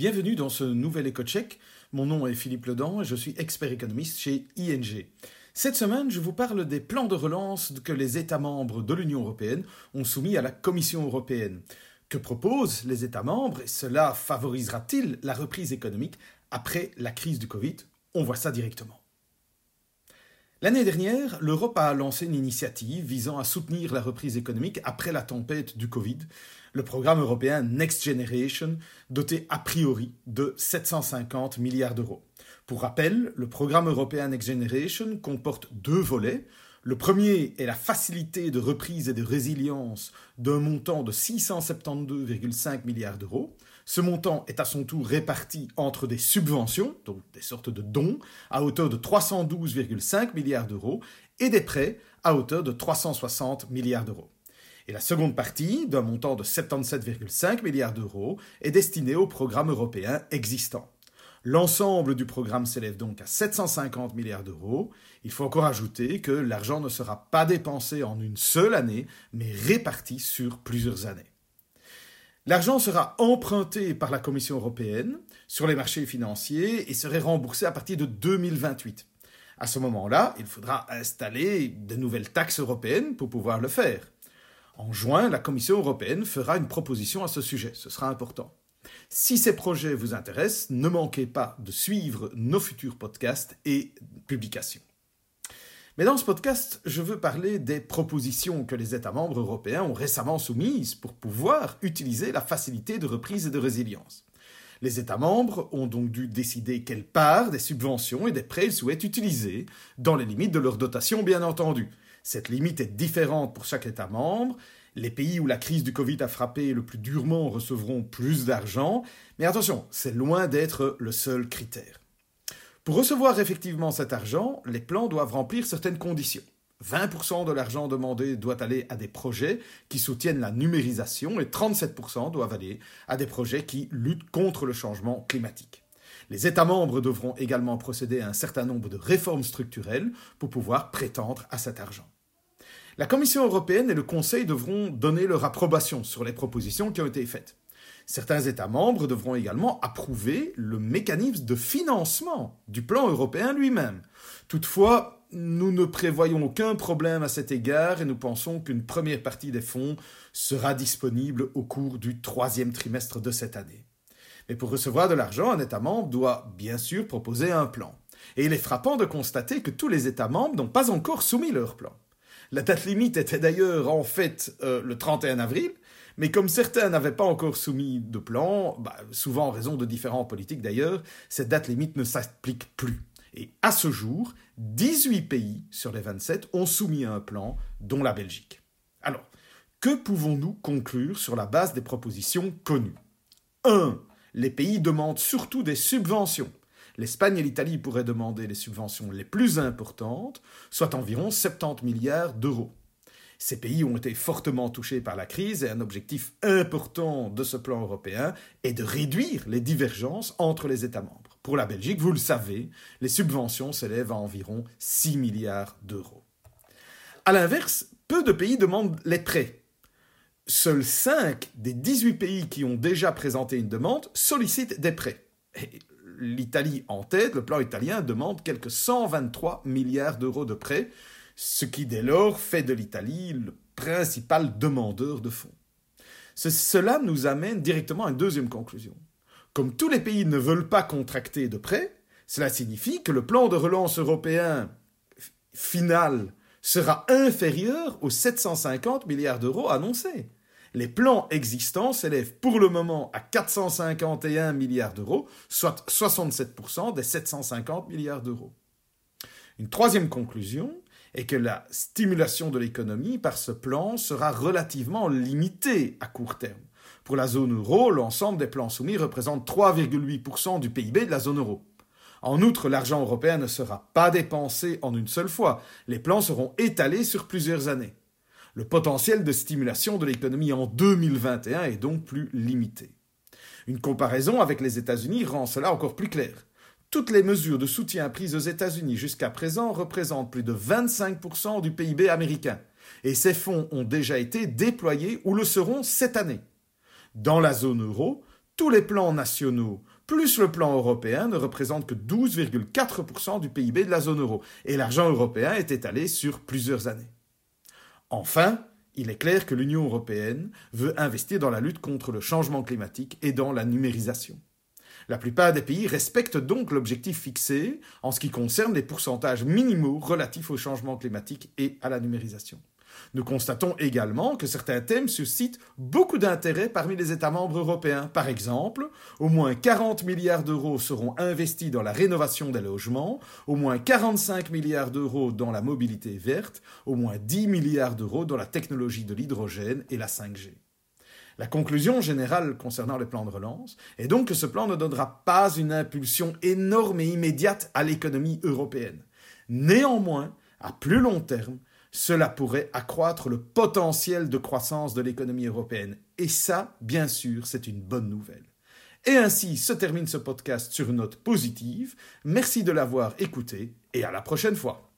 Bienvenue dans ce nouvel éco-check. Mon nom est Philippe Ledan et je suis expert économiste chez ING. Cette semaine, je vous parle des plans de relance que les États membres de l'Union européenne ont soumis à la Commission européenne. Que proposent les États membres et cela favorisera-t-il la reprise économique après la crise du Covid? On voit ça directement. L'année dernière, l'Europe a lancé une initiative visant à soutenir la reprise économique après la tempête du Covid, le programme européen Next Generation, doté a priori de 750 milliards d'euros. Pour rappel, le programme européen Next Generation comporte deux volets. Le premier est la facilité de reprise et de résilience d'un montant de 672,5 milliards d'euros. Ce montant est à son tour réparti entre des subventions, donc des sortes de dons, à hauteur de 312,5 milliards d'euros, et des prêts à hauteur de 360 milliards d'euros. Et la seconde partie, d'un montant de 77,5 milliards d'euros, est destinée aux programmes européens existants. L'ensemble du programme s'élève donc à 750 milliards d'euros. Il faut encore ajouter que l'argent ne sera pas dépensé en une seule année, mais réparti sur plusieurs années. L'argent sera emprunté par la Commission européenne sur les marchés financiers et serait remboursé à partir de 2028. À ce moment-là, il faudra installer de nouvelles taxes européennes pour pouvoir le faire. En juin, la Commission européenne fera une proposition à ce sujet. Ce sera important. Si ces projets vous intéressent, ne manquez pas de suivre nos futurs podcasts et publications. Mais dans ce podcast, je veux parler des propositions que les États membres européens ont récemment soumises pour pouvoir utiliser la facilité de reprise et de résilience. Les États membres ont donc dû décider quelle part des subventions et des prêts ils souhaitent utiliser, dans les limites de leur dotation bien entendu. Cette limite est différente pour chaque État membre. Les pays où la crise du Covid a frappé le plus durement recevront plus d'argent, mais attention, c'est loin d'être le seul critère. Pour recevoir effectivement cet argent, les plans doivent remplir certaines conditions. 20% de l'argent demandé doit aller à des projets qui soutiennent la numérisation et 37% doivent aller à des projets qui luttent contre le changement climatique. Les États membres devront également procéder à un certain nombre de réformes structurelles pour pouvoir prétendre à cet argent. La Commission européenne et le Conseil devront donner leur approbation sur les propositions qui ont été faites. Certains États membres devront également approuver le mécanisme de financement du plan européen lui-même. Toutefois, nous ne prévoyons aucun problème à cet égard et nous pensons qu'une première partie des fonds sera disponible au cours du troisième trimestre de cette année. Mais pour recevoir de l'argent, un État membre doit bien sûr proposer un plan. Et il est frappant de constater que tous les États membres n'ont pas encore soumis leur plan. La date limite était d'ailleurs en fait euh, le 31 avril, mais comme certains n'avaient pas encore soumis de plan, bah, souvent en raison de différents politiques d'ailleurs, cette date limite ne s'applique plus. Et à ce jour, 18 pays sur les 27 ont soumis un plan, dont la Belgique. Alors, que pouvons-nous conclure sur la base des propositions connues? 1. Les pays demandent surtout des subventions. L'Espagne et l'Italie pourraient demander les subventions les plus importantes, soit environ 70 milliards d'euros. Ces pays ont été fortement touchés par la crise et un objectif important de ce plan européen est de réduire les divergences entre les États membres. Pour la Belgique, vous le savez, les subventions s'élèvent à environ 6 milliards d'euros. A l'inverse, peu de pays demandent les prêts. Seuls 5 des 18 pays qui ont déjà présenté une demande sollicitent des prêts. L'Italie en tête, le plan italien demande quelques 123 milliards d'euros de prêts, ce qui dès lors fait de l'Italie le principal demandeur de fonds. Cela nous amène directement à une deuxième conclusion. Comme tous les pays ne veulent pas contracter de prêts, cela signifie que le plan de relance européen final sera inférieur aux 750 milliards d'euros annoncés. Les plans existants s'élèvent pour le moment à 451 milliards d'euros, soit 67% des 750 milliards d'euros. Une troisième conclusion, et que la stimulation de l'économie par ce plan sera relativement limitée à court terme. Pour la zone euro, l'ensemble des plans soumis représente 3,8% du PIB de la zone euro. En outre, l'argent européen ne sera pas dépensé en une seule fois, les plans seront étalés sur plusieurs années. Le potentiel de stimulation de l'économie en 2021 est donc plus limité. Une comparaison avec les États-Unis rend cela encore plus clair. Toutes les mesures de soutien prises aux États-Unis jusqu'à présent représentent plus de 25% du PIB américain, et ces fonds ont déjà été déployés ou le seront cette année. Dans la zone euro, tous les plans nationaux plus le plan européen ne représentent que 12,4% du PIB de la zone euro, et l'argent européen est étalé sur plusieurs années. Enfin, il est clair que l'Union européenne veut investir dans la lutte contre le changement climatique et dans la numérisation. La plupart des pays respectent donc l'objectif fixé en ce qui concerne les pourcentages minimaux relatifs au changement climatique et à la numérisation. Nous constatons également que certains thèmes suscitent beaucoup d'intérêt parmi les États membres européens. Par exemple, au moins 40 milliards d'euros seront investis dans la rénovation des logements, au moins 45 milliards d'euros dans la mobilité verte, au moins 10 milliards d'euros dans la technologie de l'hydrogène et la 5G. La conclusion générale concernant le plan de relance est donc que ce plan ne donnera pas une impulsion énorme et immédiate à l'économie européenne. Néanmoins, à plus long terme, cela pourrait accroître le potentiel de croissance de l'économie européenne. Et ça, bien sûr, c'est une bonne nouvelle. Et ainsi se termine ce podcast sur une note positive. Merci de l'avoir écouté et à la prochaine fois.